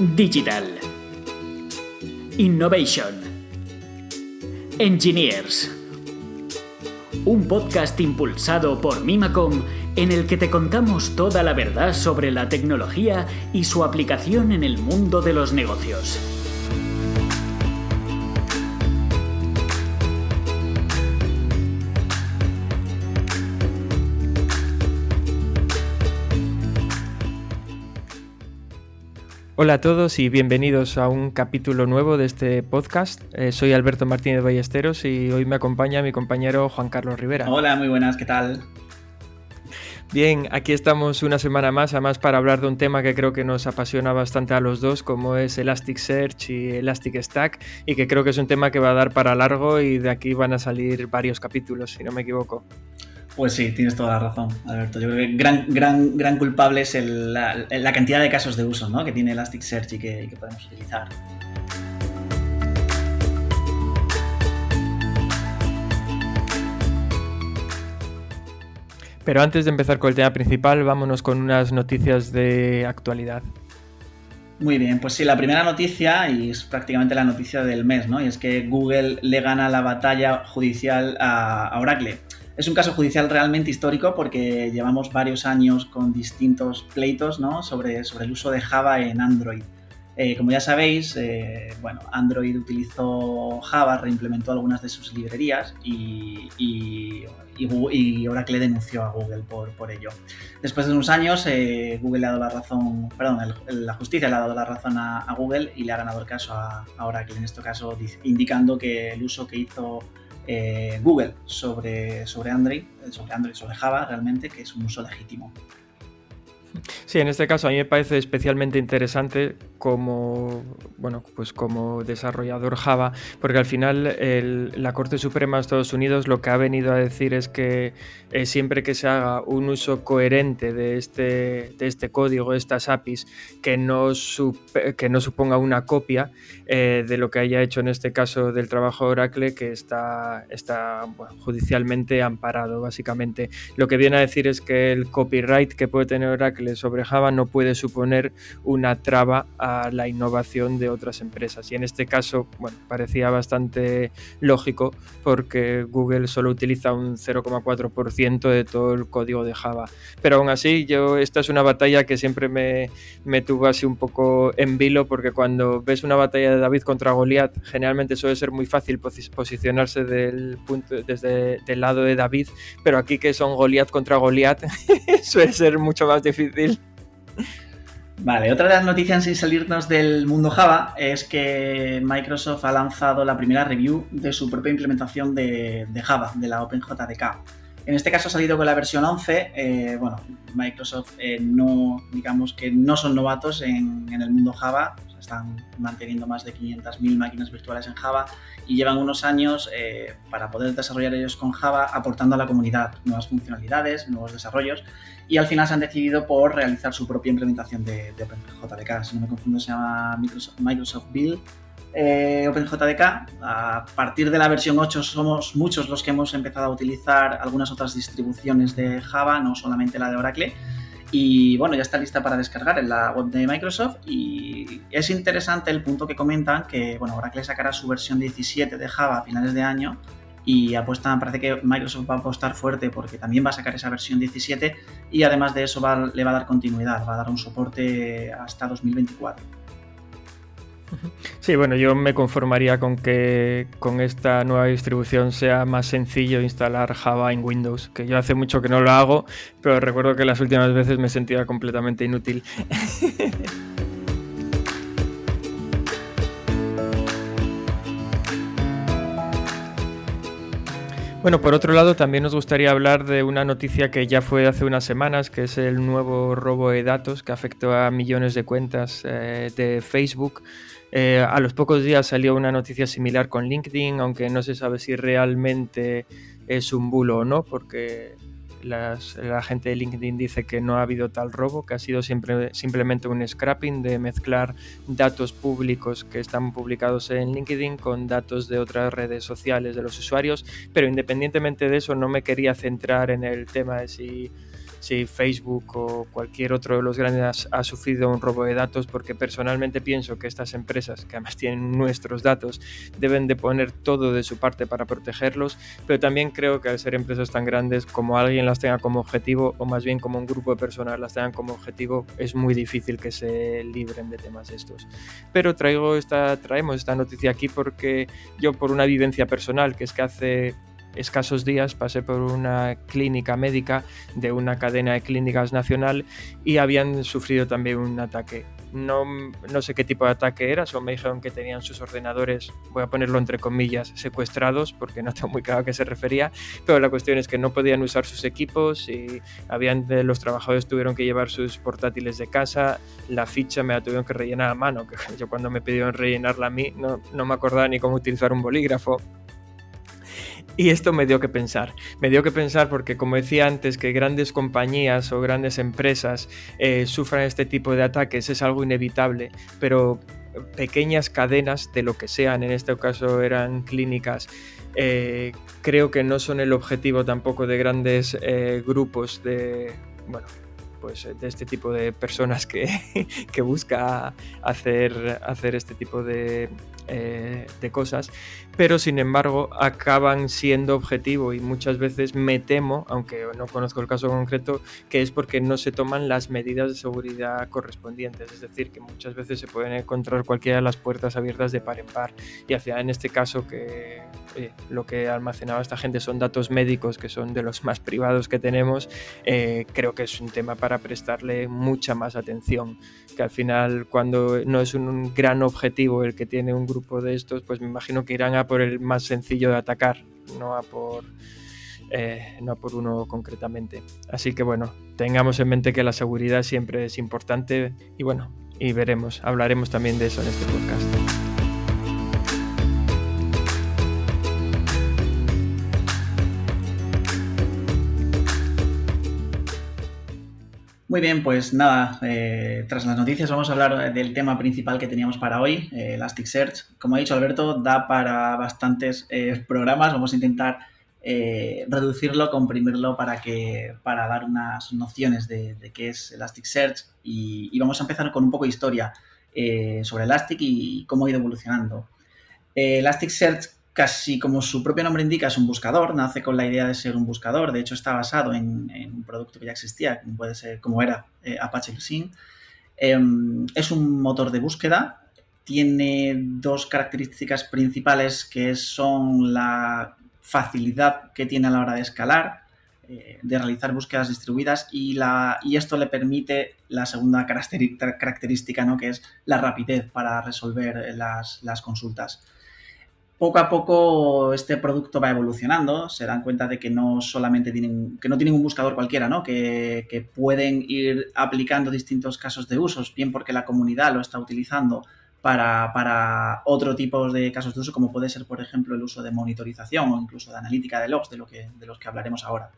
Digital. Innovation. Engineers. Un podcast impulsado por Mimacom en el que te contamos toda la verdad sobre la tecnología y su aplicación en el mundo de los negocios. Hola a todos y bienvenidos a un capítulo nuevo de este podcast. Eh, soy Alberto Martínez Ballesteros y hoy me acompaña mi compañero Juan Carlos Rivera. Hola, muy buenas, ¿qué tal? Bien, aquí estamos una semana más, además para hablar de un tema que creo que nos apasiona bastante a los dos, como es Elasticsearch y Elasticstack, y que creo que es un tema que va a dar para largo y de aquí van a salir varios capítulos, si no me equivoco. Pues sí, tienes toda la razón, Alberto. Yo creo que gran, gran, gran culpable es la, cantidad de casos de uso ¿no? que tiene Elasticsearch y que, y que podemos utilizar. Pero antes de empezar con el tema principal, vámonos con unas noticias de actualidad. Muy bien, pues sí, la primera noticia, y es prácticamente la noticia del mes, ¿no? Y es que Google le gana la batalla judicial a Oracle. Es un caso judicial realmente histórico porque llevamos varios años con distintos pleitos sobre, el uso de Java en Android. Eh, como ya sabéis, eh, bueno, Android utilizó Java, reimplementó algunas de sus librerías y, y, Oracle denunció a Google por, por, ello. Después de unos años, eh, Google le ha dado la razón, perdón, la justicia le ha dado la razón a, Google y le ha ganado el caso a, a Oracle, en este caso indicando que el uso que hizo eh, Google sobre, sobre Android, sobre Android, sobre Java, realmente, que es un uso legítimo. Sí, en este caso a mí me parece especialmente interesante como, bueno, pues como desarrollador Java, porque al final la Corte Suprema de Estados Unidos lo que ha venido a decir es que eh, siempre que se haga un uso coherente de este, de este código, de estas APIs, que no, que no suponga una copia eh, de lo que haya hecho en este caso del trabajo de Oracle, que está, está judicialmente amparado, básicamente. Lo que viene a decir es que el copyright que puede tener Oracle sobre Java no puede suponer una traba a la innovación de otras empresas. Y en este caso, bueno, parecía bastante lógico porque Google solo utiliza un 0,4% de todo el código de Java. Pero aún así, yo esta es una batalla que siempre me, me tuvo así un poco en vilo porque cuando ves una batalla de David contra Goliat, generalmente suele ser muy fácil posicionarse del punto, desde el lado de David, pero aquí que son Goliat contra Goliat, suele ser mucho más difícil. Vale, otra de las noticias sin salirnos del mundo Java es que Microsoft ha lanzado la primera review de su propia implementación de, Java, de la OpenJDK. En este caso ha salido con la versión 11. Eh, bueno, Microsoft eh, no, digamos que no son novatos en, el mundo Java, están manteniendo más de 500.000 máquinas virtuales en Java y llevan unos años eh, para poder desarrollar ellos con Java aportando a la comunidad nuevas funcionalidades, nuevos desarrollos y al final se han decidido por realizar su propia implementación de, OpenJDK. Si no me confundo, se llama Microsoft, Build eh, OpenJDK. A partir de la versión 8 somos muchos los que hemos empezado a utilizar algunas otras distribuciones de Java, no solamente la de Oracle. Y bueno, ya está lista para descargar en la web de Microsoft. Y es interesante el punto que comentan que bueno, Oracle sacará su versión 17 de Java a finales de año y apuesta, parece que Microsoft va a apostar fuerte porque también va a sacar esa versión 17 y además de eso le va a dar continuidad, va a dar un soporte hasta 2024. Sí, bueno, yo me conformaría con que con esta nueva distribución sea más sencillo instalar Java en Windows, que yo hace mucho que no lo hago, pero recuerdo que las últimas veces me sentía completamente inútil. Bueno, por otro lado, también nos gustaría hablar de una noticia que ya fue hace unas semanas, que es el nuevo robo de datos que afectó a millones de cuentas eh, de Facebook. Eh, a los pocos días salió una noticia similar con LinkedIn, aunque no se sabe si realmente es un bulo o no, porque la gente de LinkedIn dice que no ha habido tal robo, que ha sido siempre, simplemente un scrapping de mezclar datos públicos que están publicados en LinkedIn con datos de otras redes sociales de los usuarios, pero independientemente de eso no me quería centrar en el tema de si si Facebook o cualquier otro de los grandes ha, sufrido un robo de datos, porque personalmente pienso que estas empresas, que además tienen nuestros datos, deben de poner todo de su parte para protegerlos, pero también creo que al ser empresas tan grandes, como alguien las tenga como objetivo, o más bien como un grupo de personas las tengan como objetivo, es muy difícil que se libren de temas estos. Pero traigo esta, traemos esta noticia aquí porque yo por una vivencia personal, que es que hace escasos días pasé por una clínica médica de una cadena de clínicas nacional y habían sufrido también un ataque. No, no, sé qué tipo de ataque era, solo me dijeron que tenían sus ordenadores, voy a ponerlo entre comillas, secuestrados, porque no tengo muy claro a qué se refería, pero la cuestión es que no podían usar sus equipos y habían, los trabajadores tuvieron que llevar sus portátiles de casa, la ficha me la tuvieron que rellenar a mano, que yo cuando me pidieron rellenarla a mí no, no me acordaba ni cómo utilizar un bolígrafo, y esto me dio que pensar. Me dio que pensar porque, como decía antes, que grandes compañías o grandes empresas eh, sufran este tipo de ataques es algo inevitable, pero pequeñas cadenas de lo que sean, en este caso eran clínicas, eh, creo que no son el objetivo tampoco de grandes eh, grupos de, bueno, pues de este tipo de personas que, que busca hacer, hacer este tipo de, de cosas pero sin embargo acaban siendo objetivo y muchas veces me temo, aunque no conozco el caso concreto, que es porque no se toman las medidas de seguridad correspondientes, es decir, que muchas veces se pueden encontrar cualquiera de las puertas abiertas de par en par. Y hacia en este caso que eh, lo que almacenaba esta gente son datos médicos que son de los más privados que tenemos, eh, creo que es un tema para prestarle mucha más atención, que al final cuando no es un gran objetivo el que tiene un grupo de estos, pues me imagino que irán a por el más sencillo de atacar, no a por, eh, no por uno concretamente. Así que bueno, tengamos en mente que la seguridad siempre es importante y bueno, y veremos, hablaremos también de eso en este podcast. Muy bien, pues nada, eh, tras las noticias vamos a hablar del tema principal que teníamos para hoy, eh, Elasticsearch. Como ha dicho Alberto, da para bastantes eh, programas, vamos a intentar reducirlo, comprimirlo para, que, para dar unas nociones de, qué es Elasticsearch y, y, vamos a empezar con un poco de historia sobre Elastic y cómo ha ido evolucionando. Elasticsearch casi como su propio nombre indica, es un buscador, nace con la idea de ser un buscador, de hecho está basado en, un producto que ya existía, como puede ser, como era eh, Apache Lucene. Em, es un motor de búsqueda, tiene dos características principales que son la facilidad que tiene a la hora de escalar, eh, de realizar búsquedas distribuidas y, la, y esto le permite la segunda característica, ¿no? que es la rapidez para resolver las, las consultas poco a poco este producto va evolucionando, se dan cuenta de que no solamente tienen, que no tienen un buscador cualquiera, ¿no? Que, pueden ir aplicando distintos casos de usos, bien porque la comunidad lo está utilizando para, para otro tipo de casos de uso, como puede ser, por ejemplo, el uso de monitorización o incluso de analítica de logs, de, lo que, de los que hablaremos ahora.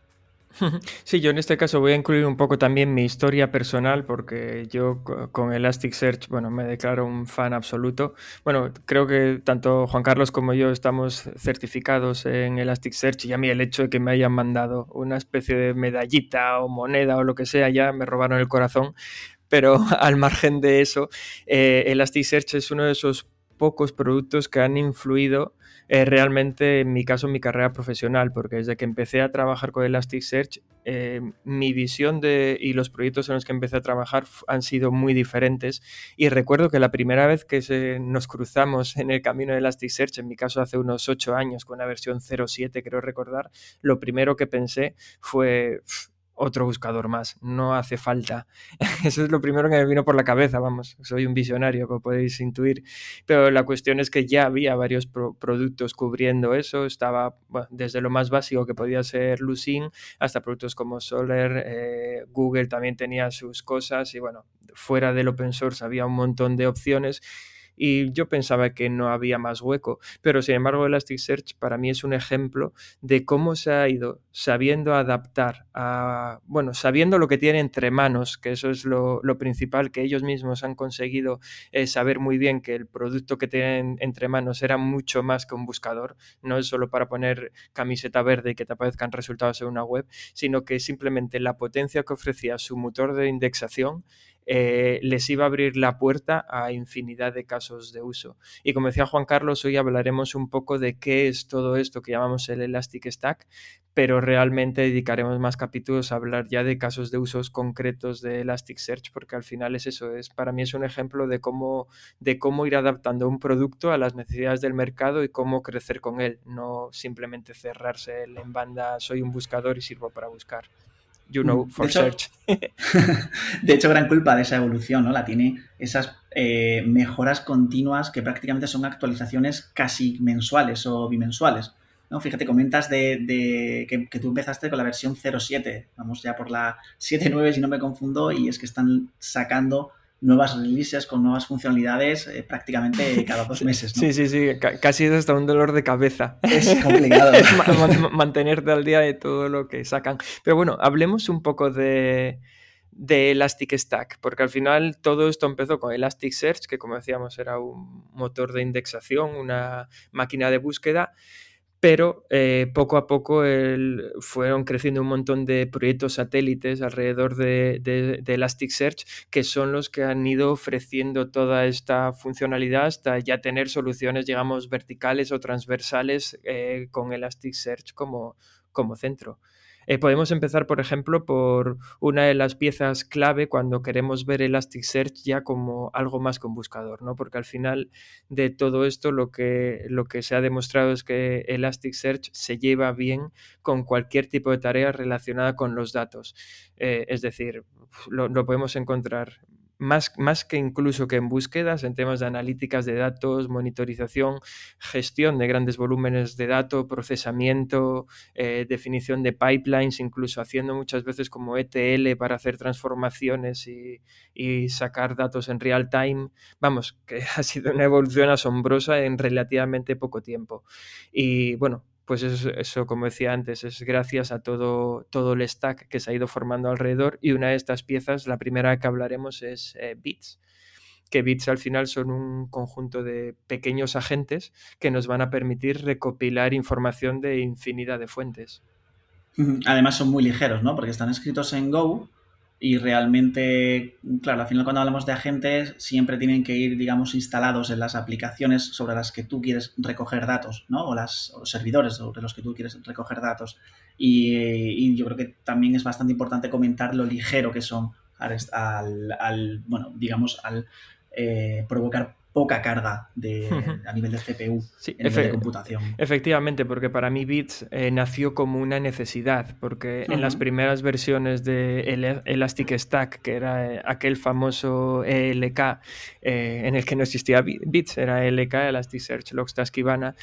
Sí, yo en este caso voy a incluir un poco también mi historia personal porque yo con Elasticsearch, bueno, me declaro un fan absoluto. Bueno, creo que tanto Juan Carlos como yo estamos certificados en Elasticsearch y a mí el hecho de que me hayan mandado una especie de medallita o moneda o lo que sea ya me robaron el corazón. Pero al margen de eso, eh, Elasticsearch es uno de esos pocos productos que han influido eh, realmente en mi caso mi carrera profesional, porque desde que empecé a trabajar con Elasticsearch, eh, mi visión de, y los proyectos en los que empecé a trabajar han sido muy diferentes. Y recuerdo que la primera vez que se, nos cruzamos en el camino de Elasticsearch, en mi caso hace unos ocho años, con la versión 07, creo recordar, lo primero que pensé fue otro buscador más, no hace falta. Eso es lo primero que me vino por la cabeza, vamos, soy un visionario, como podéis intuir, pero la cuestión es que ya había varios productos cubriendo eso, estaba desde lo más básico que podía ser Lucene hasta productos como Solar, eh, Google también tenía sus cosas. Y bueno, fuera del open source había un montón de opciones y yo pensaba que no había más hueco, pero sin embargo Elasticsearch para mí es un ejemplo de cómo se ha ido sabiendo adaptar a, bueno, sabiendo lo que tiene entre manos, que eso es lo, principal, que ellos mismos han conseguido eh, saber muy bien que el producto que tienen entre manos era mucho más que un buscador, no es solo para poner camiseta verde y que te aparezcan resultados en una web, sino que simplemente la potencia que ofrecía su motor de indexación eh, les iba a abrir la puerta a infinidad de casos de uso. Y como decía Juan Carlos, hoy hablaremos un poco de qué es todo esto que llamamos el Elastic Stack, pero realmente dedicaremos más capítulos a hablar ya de casos de usos concretos de Elasticsearch, porque al final es eso, es para mí es un ejemplo de cómo, de cómo ir adaptando un producto a las necesidades del mercado y cómo crecer con él, no simplemente cerrarse en banda, soy un buscador y sirvo para buscar you know, for de search. de hecho, gran culpa de esa evolución, ¿no? La tiene esas eh, mejoras continuas que prácticamente son actualizaciones casi mensuales o bimensuales. ¿no? Fíjate, comentas de, que, que, tú empezaste con la versión 07, vamos ya por la 7.9 si no me confundo, y es que están sacando nuevas releases con nuevas funcionalidades eh, prácticamente cada dos meses. Sí, sí, sí, casi es hasta un dolor de cabeza. Es complicado. mantenerte al día de todo lo que sacan. Pero bueno, hablemos un poco de, de Elastic Stack, porque al final todo esto empezó con Elasticsearch, que como decíamos era un motor de indexación, una máquina de búsqueda pero eh, poco a poco fueron creciendo un montón de proyectos satélites alrededor de, Elasticsearch que son los que han ido ofreciendo toda esta funcionalidad hasta ya tener soluciones, digamos, verticales o transversales eh, con Elasticsearch como, como centro. Eh, podemos empezar, por ejemplo, por una de las piezas clave cuando queremos ver Elasticsearch ya como algo más que un buscador, ¿no? Porque al final de todo esto lo que, lo que se ha demostrado es que Elasticsearch se lleva bien con cualquier tipo de tarea relacionada con los datos. Eh, es decir, lo podemos encontrar más, más que incluso que en búsquedas, en temas de analíticas de datos, monitorización, gestión de grandes volúmenes de datos, procesamiento, eh, definición de pipelines, incluso haciendo muchas veces como ETL para hacer transformaciones y, y sacar datos en real time. Vamos, que ha sido una evolución asombrosa en relativamente poco tiempo. Y bueno, pues eso, como decía antes, es gracias a todo, todo el stack que se ha ido formando alrededor y una de estas piezas, la primera que hablaremos es eh, Bits, que Bits al final son un conjunto de pequeños agentes que nos van a permitir recopilar información de infinidad de fuentes. Además son muy ligeros, ¿no? Porque están escritos en Go, y realmente, claro, al final cuando hablamos de agentes siempre tienen que ir, digamos, instalados en las aplicaciones sobre las que tú quieres recoger datos, ¿no? O, las, los servidores sobre los que tú quieres recoger datos. Y, yo creo que también es bastante importante comentar lo ligero que son al, bueno, digamos, al eh, provocar poca carga de, a nivel de CPU en de computación. Efectivamente, porque para mí Bits eh, nació como una necesidad, porque en las primeras versiones de Elastic Stack, que era eh, aquel famoso ELK eh, en el que no existía Bits, era ELK, Elasticsearch, Logstash, Kibana,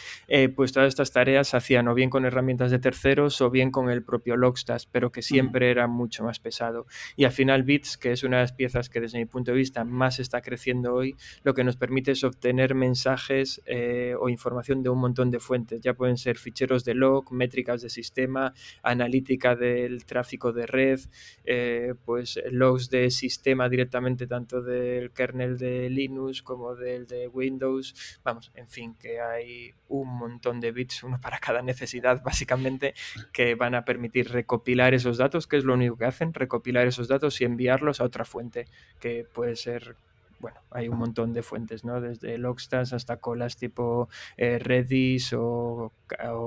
pues todas estas tareas se hacían o bien con herramientas de terceros o bien con el propio Logstash, pero que siempre era mucho más pesado. Y al final Bits, que es una de las piezas que desde mi punto de vista más está creciendo hoy, lo que nos permite es obtener mensajes eh, o información de un montón de fuentes. Ya pueden ser ficheros de log, métricas de sistema, analítica del tráfico de red, eh, pues logs de sistema directamente tanto del kernel de Linux como del de Windows. Vamos, en fin, que hay un montón de bits, uno para cada necesidad básicamente, que van a permitir recopilar esos datos, que es lo único que hacen, recopilar esos datos y enviarlos a otra fuente, que puede ser bueno, hay un montón de fuentes, ¿no? Desde Logstash hasta colas tipo eh, Redis o,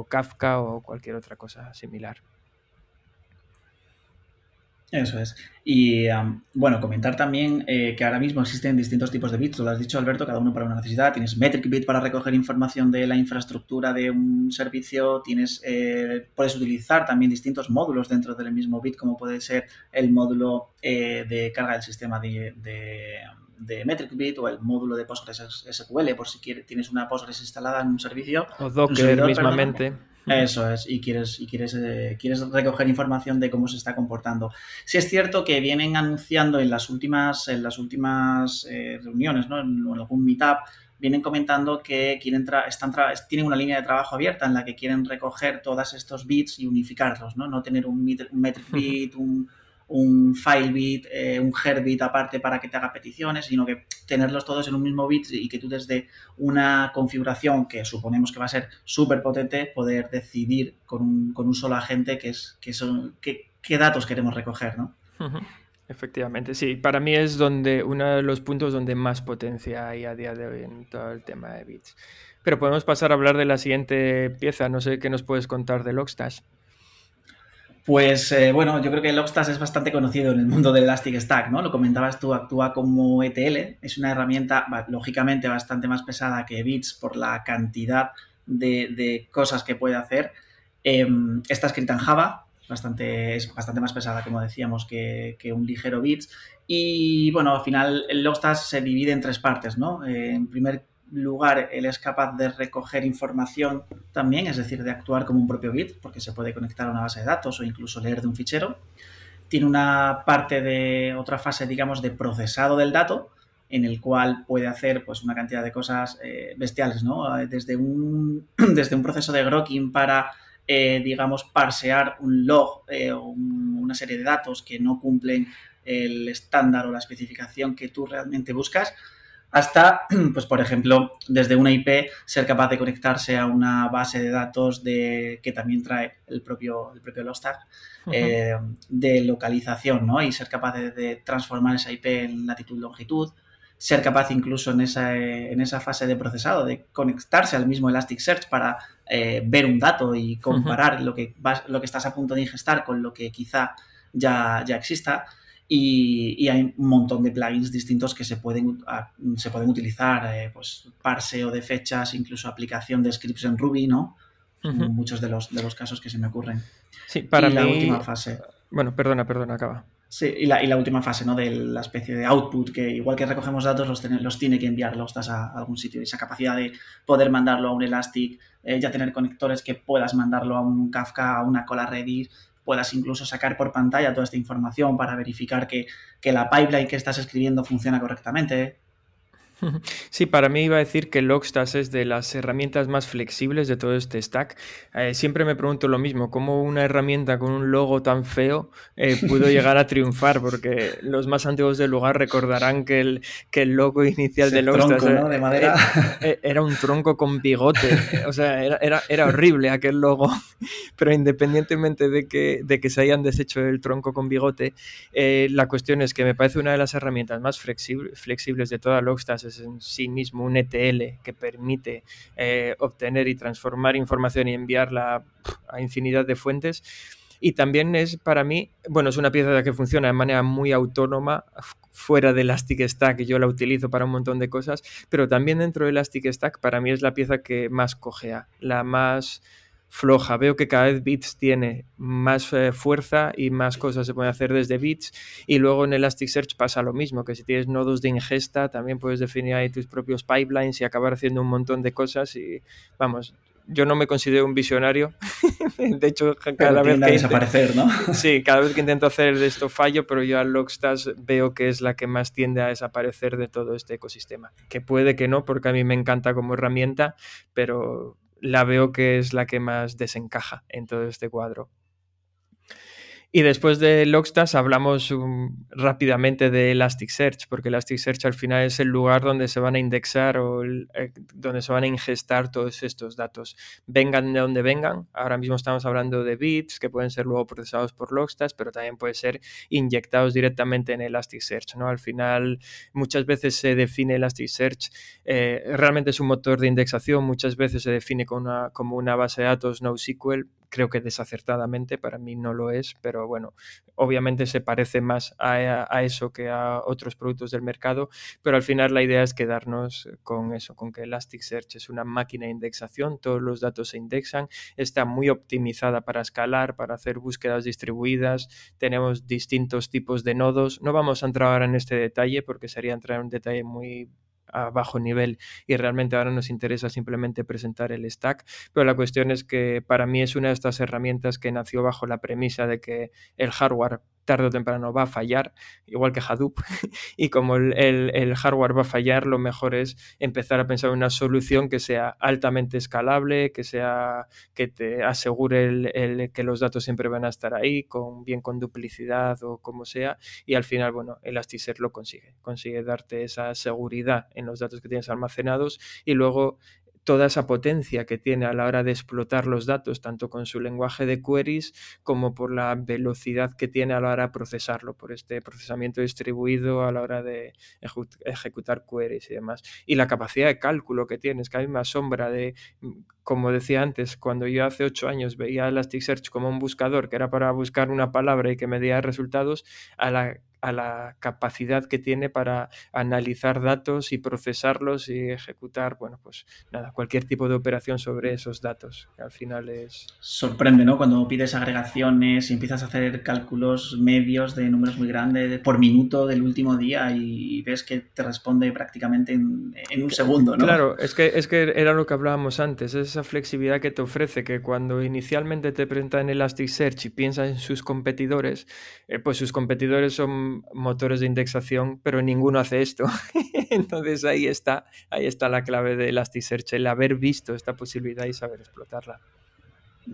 Kafka o cualquier otra cosa similar. Eso es. Y bueno, comentar también eh, que ahora mismo existen distintos tipos de bits, lo has dicho Alberto, cada uno para una necesidad. Tienes Metric Bit para recoger información de la infraestructura de un servicio, tienes, eh, puedes utilizar también distintos módulos dentro del mismo bit, como puede ser el módulo de carga del sistema de MetricBit o el módulo de Postgres SQL por si quieres, tienes una Postgres instalada en un servicio. O Docker mismamente. Eso es, y quieres, y quieres, eh, quieres recoger información de cómo se está comportando. Sí es cierto que vienen anunciando en las últimas, en las últimas eh, reuniones, ¿no? en, algún meetup, vienen comentando que quieren están tienen una línea de trabajo abierta en la que quieren recoger todos estos bits y unificarlos, ¿no? No tener un, metric bit, un, un file bit, eh, un bit aparte para que te haga peticiones, sino que tenerlos todos en un mismo bit y que tú desde una configuración que suponemos que va a ser súper potente, poder decidir con un, con un, solo agente qué, es, qué, son, datos queremos recoger, ¿no? Efectivamente, sí. Para mí es donde uno de los puntos donde más potencia hay a día de hoy en todo el tema de bits. Pero podemos pasar a hablar de la siguiente pieza. No sé qué nos puedes contar de Logstash. Pues eh, bueno, yo creo que Logstash es bastante conocido en el mundo del Elastic Stack, ¿no? Lo comentabas tú, actúa como ETL, es una herramienta lógicamente bastante más pesada que Bits por la cantidad de, cosas que puede hacer. Em, está escrita en Java, bastante, es bastante más pesada, como decíamos, que, un ligero bits. Y bueno, al final el Logstash se divide en tres partes, ¿no? Eh, en primer lugar, él es capaz de recoger información también, es decir, de actuar como un propio bit, porque se puede conectar a una base de datos o incluso leer de un fichero. Tiene una parte de otra fase, digamos, de procesado del dato, en el cual puede hacer pues una cantidad de cosas eh, bestiales, ¿no? Desde un, desde un proceso de grokking para eh, digamos, parsear un log eh, o una serie de datos que no cumplen el estándar o la especificación que tú realmente buscas, hasta, pues por ejemplo, desde una IP ser capaz de conectarse a una base de datos de, que también trae el propio, el propio Logstash eh, de localización, ¿no? Y ser capaz de, de transformar esa IP en latitud-longitud, ser capaz incluso en esa, en esa fase de procesado de conectarse al mismo Elasticsearch para eh, ver un dato y comparar lo, que vas, lo que estás a punto de ingestar con lo que quizá ya, ya exista. Y, hay un montón de plugins distintos que se pueden, se pueden utilizar, eh, pues parseo de fechas, incluso aplicación de scripts en Ruby, ¿no? Muchos de los, de los casos que se me ocurren. Sí, para la última fase. Bueno, perdona, perdona, acaba. Sí, y la, y la, última fase, ¿no? De la especie de output, que igual que recogemos datos, los, los tiene que enviar los a, a, algún sitio. Esa capacidad de poder mandarlo a un Elastic, eh, ya tener conectores que puedas mandarlo a un Kafka, a una cola Redis, puedas incluso sacar por pantalla toda esta información para verificar que, que la pipeline que estás escribiendo funciona correctamente. Sí, para mí iba a decir que Logstash es de las herramientas más flexibles de todo este stack. Eh, siempre me pregunto lo mismo, ¿cómo una herramienta con un logo tan feo eh, pudo llegar a triunfar? Porque los más antiguos del lugar recordarán que el, que el logo inicial de Logstash de madera. Eh, era, un tronco con bigote. O sea, era, era, horrible aquel logo. Pero independientemente de que, de que se hayan deshecho el tronco con bigote, la cuestión es que me parece una de las herramientas más flexibles de toda Logstash en sí mismo un ETL que permite eh, obtener y transformar información y enviarla a infinidad de fuentes. Y también es para mí, bueno, es una pieza que funciona de manera muy autónoma fuera de Elastic Stack, yo la utilizo para un montón de cosas, pero también dentro de Elastic Stack para mí es la pieza que más cogea, la más floja. Veo que cada vez Bits tiene más eh, fuerza y más cosas se pueden hacer desde Bits. Y luego en Elasticsearch pasa lo mismo, que si tienes nodos de ingesta, también puedes definir ahí tus propios pipelines y acabar haciendo un montón de cosas. Y vamos, yo no me considero un visionario. de hecho, cada vez que. desaparecer, ¿no? sí, cada vez que intento hacer esto fallo, pero yo a Logstash veo que es la que más tiende a desaparecer de todo este ecosistema. Que puede que no, porque a mí me encanta como herramienta, pero la veo que es la que más desencaja en todo este cuadro. Y después de Logstash hablamos um, rápidamente de Elasticsearch, porque Elasticsearch al final es el lugar donde se van a indexar o eh, donde se van a ingestar todos estos datos. Vengan de donde vengan. Ahora mismo estamos hablando de bits que pueden ser luego procesados por Logstash, pero también pueden ser inyectados directamente en Elasticsearch. ¿no? Al final muchas veces se define Elasticsearch, eh, realmente es un motor de indexación, muchas veces se define como una, como una base de datos NoSQL, creo que desacertadamente, para mí no lo es, pero bueno, obviamente se parece más a, eso que a otros productos del mercado, pero al final la idea es quedarnos con eso, con que Elasticsearch es una máquina de indexación, todos los datos se indexan, está muy optimizada para escalar, para hacer búsquedas distribuidas, tenemos distintos tipos de nodos, no vamos a entrar ahora en este detalle porque sería entrar en un detalle muy a bajo nivel y realmente ahora nos interesa simplemente presentar el stack, pero la cuestión es que para mí es una de estas herramientas que nació bajo la premisa de que el hardware tarde o temprano va a fallar, igual que Hadoop, y como el, hardware va a fallar, lo mejor es empezar a pensar en una solución que sea altamente escalable, que sea que te asegure el, que los datos siempre van a estar ahí, con bien con duplicidad o como sea, y al final, bueno, Elasticsearch lo consigue, consigue darte esa seguridad en los datos que tienes almacenados y luego toda esa potencia que tiene a la hora de explotar los datos, tanto con su lenguaje de queries como por la velocidad que tiene a la hora de procesarlo, por este procesamiento distribuido a la hora de ejecutar queries y demás. Y la capacidad de cálculo que tienes, que a mí me asombra de, como decía antes, cuando yo hace ocho años veía Elasticsearch como un buscador que era para buscar una palabra y que me diera resultados, a la a la capacidad que tiene para analizar datos y procesarlos y ejecutar, bueno, pues nada, cualquier tipo de operación sobre esos datos, que al final es... Sorprende, ¿no? Cuando pides agregaciones y empiezas a hacer cálculos medios de números muy grandes por minuto del último día y ves que te responde prácticamente en, un segundo, ¿no? Claro, es que, es que era lo que hablábamos antes, esa flexibilidad que te ofrece, que cuando inicialmente te presentan Elasticsearch y piensas en sus competidores, eh, pues sus competidores son motores de indexación, pero ninguno hace esto. Entonces ahí está, ahí está la clave de Elasticsearch, el haber visto esta posibilidad y saber explotarla.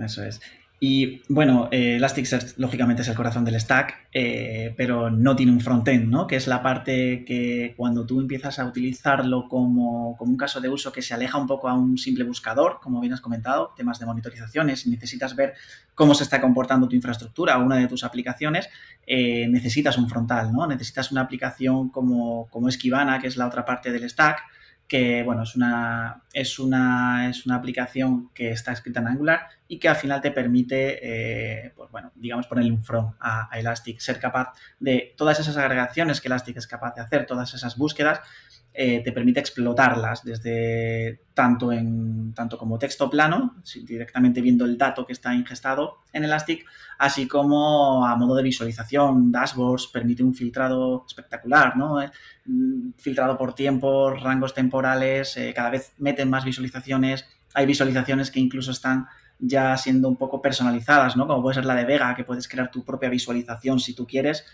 Eso es. Y bueno, eh, Elasticsearch lógicamente es el corazón del stack, eh, pero no tiene un frontend, ¿no? Que es la parte que cuando tú empiezas a utilizarlo como, un caso de uso que se aleja un poco a un simple buscador, como bien has comentado, temas de monitorizaciones, necesitas ver cómo se está comportando tu infraestructura o una de tus aplicaciones, eh, necesitas un frontal, ¿no? Necesitas una aplicación como, como Esquivana, que es la otra parte del stack, que bueno, es una, es una, es una aplicación que está escrita en Angular y que al final te permite, eh, pues bueno, digamos, ponerle un front a, Elastic, ser capaz de todas esas agregaciones que Elastic es capaz de hacer, todas esas búsquedas, eh, te permite explotarlas desde tanto, en, tanto como texto plano, directamente viendo el dato que está ingestado en Elastic, así como a modo de visualización, dashboards, permite un filtrado espectacular, ¿no? Eh, filtrado por tiempo, rangos temporales, eh, cada vez meten más visualizaciones, hay visualizaciones que incluso están ya siendo un poco personalizadas, ¿no? Como puede ser la de Vega, que puedes crear tu propia visualización si tú quieres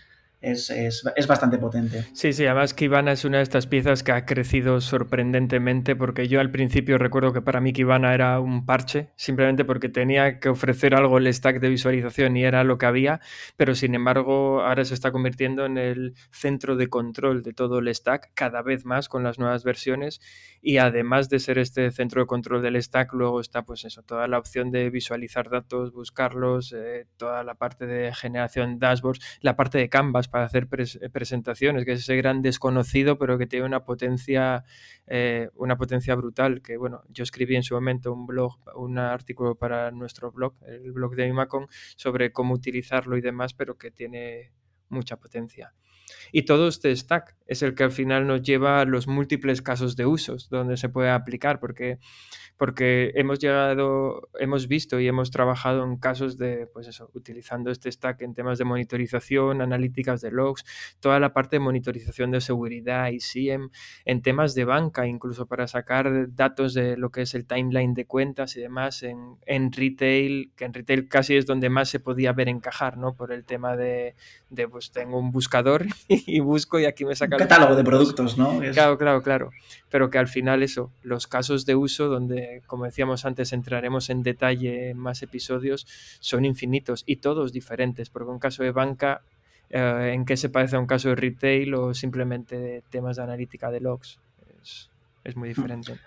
es, es, bastante potente. Sí, sí, además Kibana es una de estas piezas que ha crecido sorprendentemente porque yo al principio recuerdo que para mí Kibana era un parche, simplemente porque tenía que ofrecer algo el stack de visualización y era lo que había, pero sin embargo ahora se está convirtiendo en el centro de control de todo el stack cada vez más con las nuevas versiones y además de ser este centro de control del stack, luego está pues eso, toda la opción de visualizar datos, buscarlos, eh, toda la parte de generación dashboards, la parte de Canvas para hacer eh, presentaciones, que es ese gran desconocido, pero que tiene una potencia, eh, una potencia brutal. Que bueno, yo escribí en su momento un blog, un artículo para nuestro blog, el blog de Imacon, sobre cómo utilizarlo y demás, pero que tiene mucha potencia. Y todo este stack es el que al final nos lleva a los múltiples casos de usos donde se puede aplicar, porque porque hemos llegado, hemos visto y hemos trabajado en casos de, pues eso, utilizando este stack en temas de monitorización, analíticas de logs, toda la parte de monitorización de seguridad y SIEM, en temas de banca, incluso para sacar datos de lo que es el timeline de cuentas y demás en, en retail, que en retail casi es donde más se podía ver encajar, ¿no? Por el tema de, de pues tengo un buscador y busco y aquí me saca... Un catálogo de productos, ¿no? Claro, claro, claro. Pero que al final eso, los casos de uso donde como decíamos antes, entraremos en detalle en más episodios, son infinitos y todos diferentes, porque un caso de banca, eh, ¿en qué se parece a un caso de retail o simplemente temas de analítica de logs? Es, muy diferente.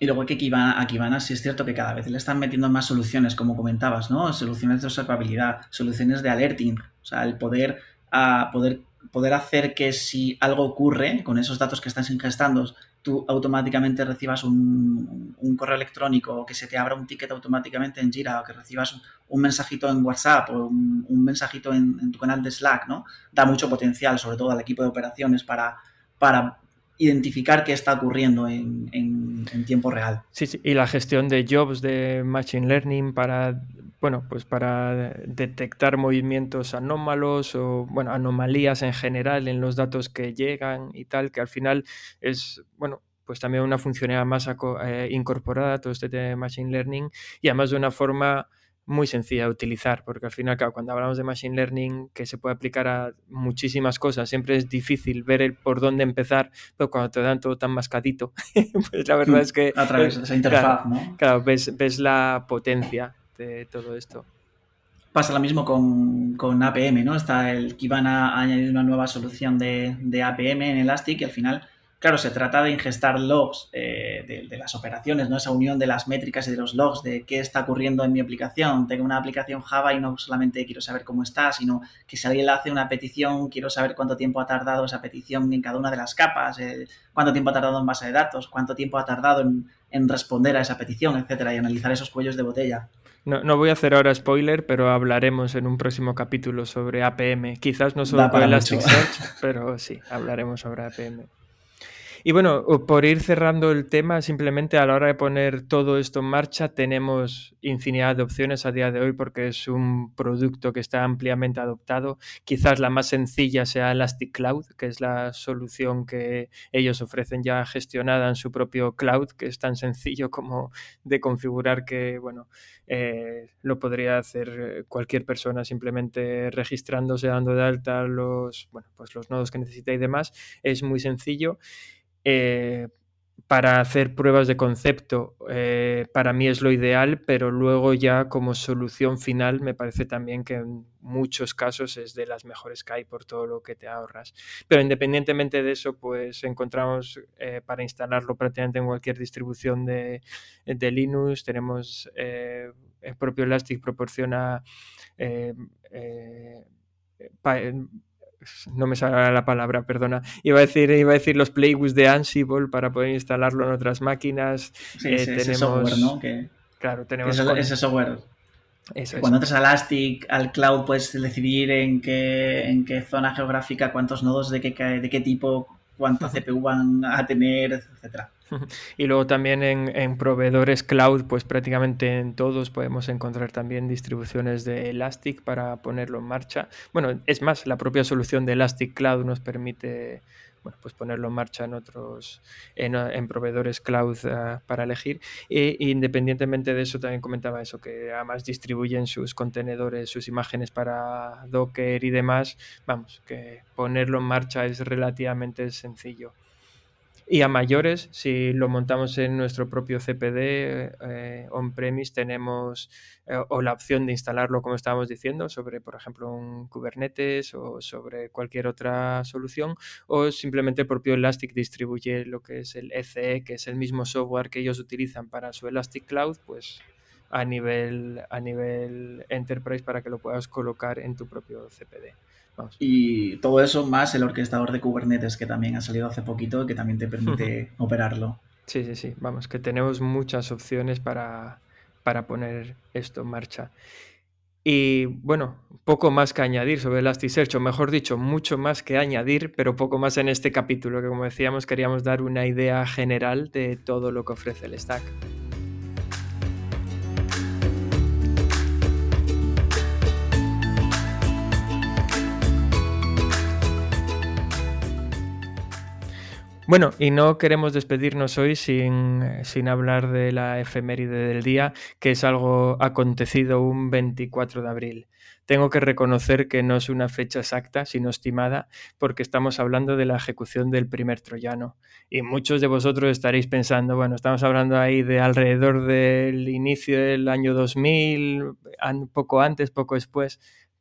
Y luego que van, aquí van sí es cierto que cada vez le están metiendo más soluciones, como comentabas, ¿no? Soluciones de observabilidad, soluciones de alerting, o sea, el poder, a poder, poder hacer que si algo ocurre con esos datos que estás ingestando, tú automáticamente recibas un, correo electrónico o que se te abra un ticket automáticamente en Jira o que recibas un, mensajito en WhatsApp o un, mensajito en, tu canal de Slack, ¿no? Da mucho potencial, sobre todo al equipo de operaciones, para, para identificar qué está ocurriendo en, tiempo real. Sí, sí, y la gestión de jobs de Machine Learning para, bueno, pues para detectar movimientos anómalos o, bueno, anomalías en general en los datos que llegan y tal, que al final es, bueno, pues también una funcionalidad más eh, incorporada a todo este Machine Learning y además de una forma muy sencilla de utilizar, porque al final, cuando hablamos de Machine Learning, que se puede aplicar a muchísimas cosas, siempre es difícil ver el por dónde empezar, pero cuando te dan todo tan mascadito, pues la verdad es que... A través de esa interfaz, ¿no? Claro, ves, ves la potencia de todo esto. Pasa lo mismo con, con, APM, ¿no? Está el que iban a añadir una nueva solución de, de APM en Elastic y al final Claro, se trata de ingestar logs eh, de, las operaciones, ¿no? Esa unión de las métricas y de los logs, de qué está ocurriendo en mi aplicación. Tengo una aplicación Java y no solamente quiero saber cómo está, sino que si alguien le hace una petición, quiero saber cuánto tiempo ha tardado esa petición en cada una de las capas, eh, cuánto tiempo ha tardado en base de datos, cuánto tiempo ha tardado en, responder a esa petición, etcétera, y analizar esos cuellos de botella. No, no, voy a hacer ahora spoiler, pero hablaremos en un próximo capítulo sobre APM. Quizás no solo para Elasticsearch, pero sí, hablaremos sobre APM. Y bueno, por ir cerrando el tema, simplemente a la hora de poner todo esto en marcha tenemos infinidad de opciones a día de hoy porque es un producto que está ampliamente adoptado. Quizás la más sencilla sea Elastic Cloud, que es la solución que ellos ofrecen ya gestionada en su propio cloud, que es tan sencillo como de configurar que, bueno, eh, lo podría hacer cualquier persona simplemente registrándose, dando de alta los, bueno, pues los nodos que necesita y demás. Es muy sencillo. Eh, para hacer pruebas de concepto eh, para mí es lo ideal, pero luego ya como solución final me parece también que en muchos casos es de las mejores que hay por todo lo que te ahorras. Pero independientemente de eso, pues encontramos eh, para instalarlo prácticamente en cualquier distribución de, Linux. Tenemos el propio Elastic proporciona no me sale la palabra, perdona. Iba a decir, iba a decir los playbooks de Ansible para poder instalarlo en otras máquinas. Sí, eh, tenemos, software, ¿no? claro, tenemos ese, software. Cuando entras a Elastic, al cloud, puedes decidir en qué, en qué zona geográfica, cuántos nodos, de qué, de qué tipo, cuánta CPU van a tener, etcétera. Y luego también en, proveedores cloud, pues prácticamente en todos podemos encontrar también distribuciones de Elastic para ponerlo en marcha. Bueno, es más, la propia solución de Elastic Cloud nos permite bueno, pues ponerlo en marcha en otros, en, proveedores cloud ah, para elegir. E independientemente de eso, también comentaba eso, que además distribuyen sus contenedores, sus imágenes para Docker y demás. Vamos, que ponerlo en marcha es relativamente sencillo. Y a mayores, si lo montamos en nuestro propio CPD eh, on-premise, tenemos eh, o la opción de instalarlo, como estábamos diciendo, sobre, por ejemplo, un Kubernetes o sobre cualquier otra solución, o simplemente el propio Elastic distribuye lo que es el ECE, que es el mismo software que ellos utilizan para su Elastic Cloud, pues a nivel, a nivel enterprise para que lo puedas colocar en tu propio CPD. Y todo eso más el orquestador de Kubernetes que también ha salido hace poquito que también te permite operarlo. Sí, sí, sí. Vamos, que tenemos muchas opciones para, para poner esto en marcha. Y bueno, poco más que añadir sobre Elasticsearch, o mejor dicho, mucho más que añadir, pero poco más en este capítulo, que como decíamos queríamos dar una idea general de todo lo que ofrece el stack. Bueno, y no queremos despedirnos hoy sin, sin, hablar de la efeméride del día, que es algo acontecido un 24 de abril. Tengo que reconocer que no es una fecha exacta, sino estimada, porque estamos hablando de la ejecución del primer troyano. Y muchos de vosotros estaréis pensando, bueno, estamos hablando ahí de alrededor del inicio del año 2000, poco antes, poco después.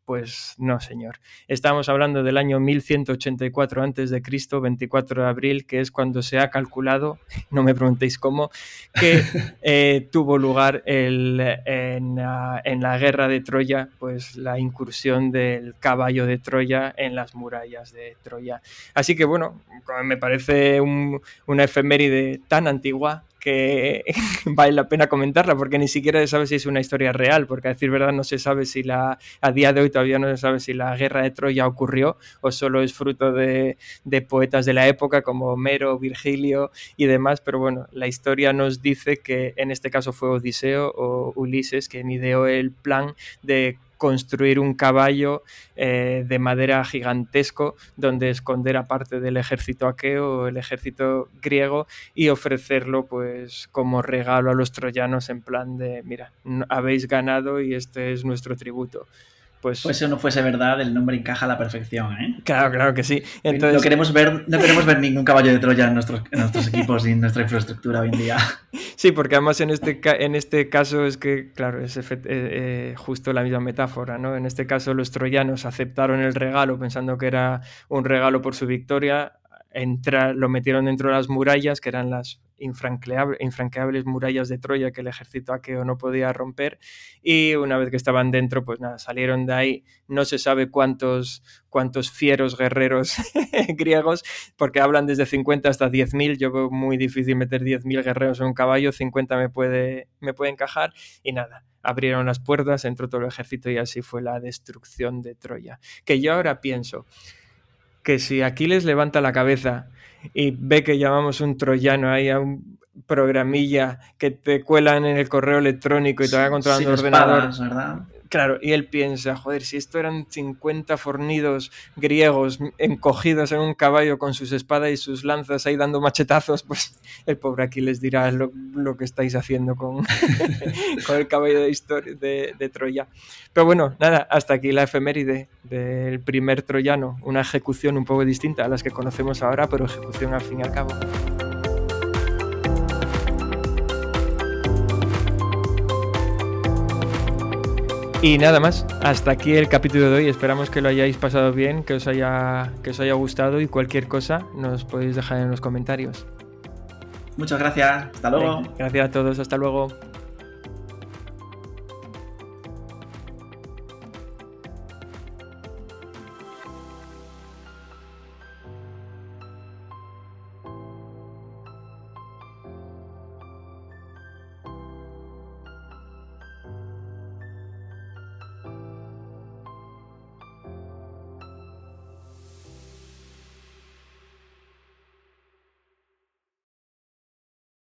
Pues no, señor. Estamos hablando del año 1184 a.C., 24 de abril, que es cuando se ha calculado, no me preguntéis cómo, que eh, tuvo lugar el, en, la guerra de Troya, pues la incursión del caballo de Troya en las murallas de Troya. Así que bueno, me parece una efeméride tan antigua que vale la pena comentarla porque ni siquiera se sabe si es una historia real, porque a decir verdad no se sabe si la, a día de hoy todavía no se sabe si la guerra de Troya ocurrió o solo es fruto de, de poetas de la época como Homero, Virgilio y demás, pero bueno, la historia nos dice que en este caso fue Odiseo o Ulises quien ideó el plan de construir un caballo eh, de madera gigantesco donde esconder aparte del ejército aqueo el ejército griego y ofrecerlo pues como regalo a los troyanos en plan de mira, habéis ganado y este es nuestro tributo. Pues, pues, eso no fuese verdad, el nombre encaja a la perfección, ¿eh? Claro, claro que sí. Entonces... No, queremos ver, no queremos ver ningún caballo de Troya en nuestros, en nuestros equipos y en nuestra infraestructura hoy en día. Sí, porque además en este, en este caso es que, claro, es eh, eh, justo la misma metáfora, ¿no? En este caso los troyanos aceptaron el regalo pensando que era un regalo por su victoria, entra, lo metieron dentro de las murallas, que eran las infranqueables murallas de Troya que el ejército aqueo no podía romper. Y una vez que estaban dentro pues nada, salieron de ahí, no se sabe cuántos, cuántos fieros guerreros griegos, porque hablan desde 50 hasta 10.000, yo veo muy difícil meter 10.000 guerreros en un caballo, 50 me puede, me puede encajar. Y nada, abrieron las puertas, entró todo el ejército y así fue la destrucción de Troya. Que yo ahora pienso que si Aquiles levanta la cabeza y ve que llamamos un troyano ahí a un programilla que te cuelan en el correo electrónico y te va controlando el ordenador. ¿verdad? Claro, y él piensa, joder, si esto eran 50 fornidos griegos encogidos en un caballo con sus espadas y sus lanzas ahí dando machetazos, pues el pobre aquí les dirá lo, que estáis haciendo con, con el caballo de, historia, de, de, Troya. Pero bueno, nada, hasta aquí la efeméride del primer troyano, una ejecución un poco distinta a las que conocemos ahora, pero ejecución al fin y al cabo. Y nada más, hasta aquí el capítulo de hoy. Esperamos que lo hayáis pasado bien, que os haya, que os haya gustado y cualquier cosa nos podéis dejar en los comentarios. Muchas gracias, hasta luego. gracias a todos, hasta luego.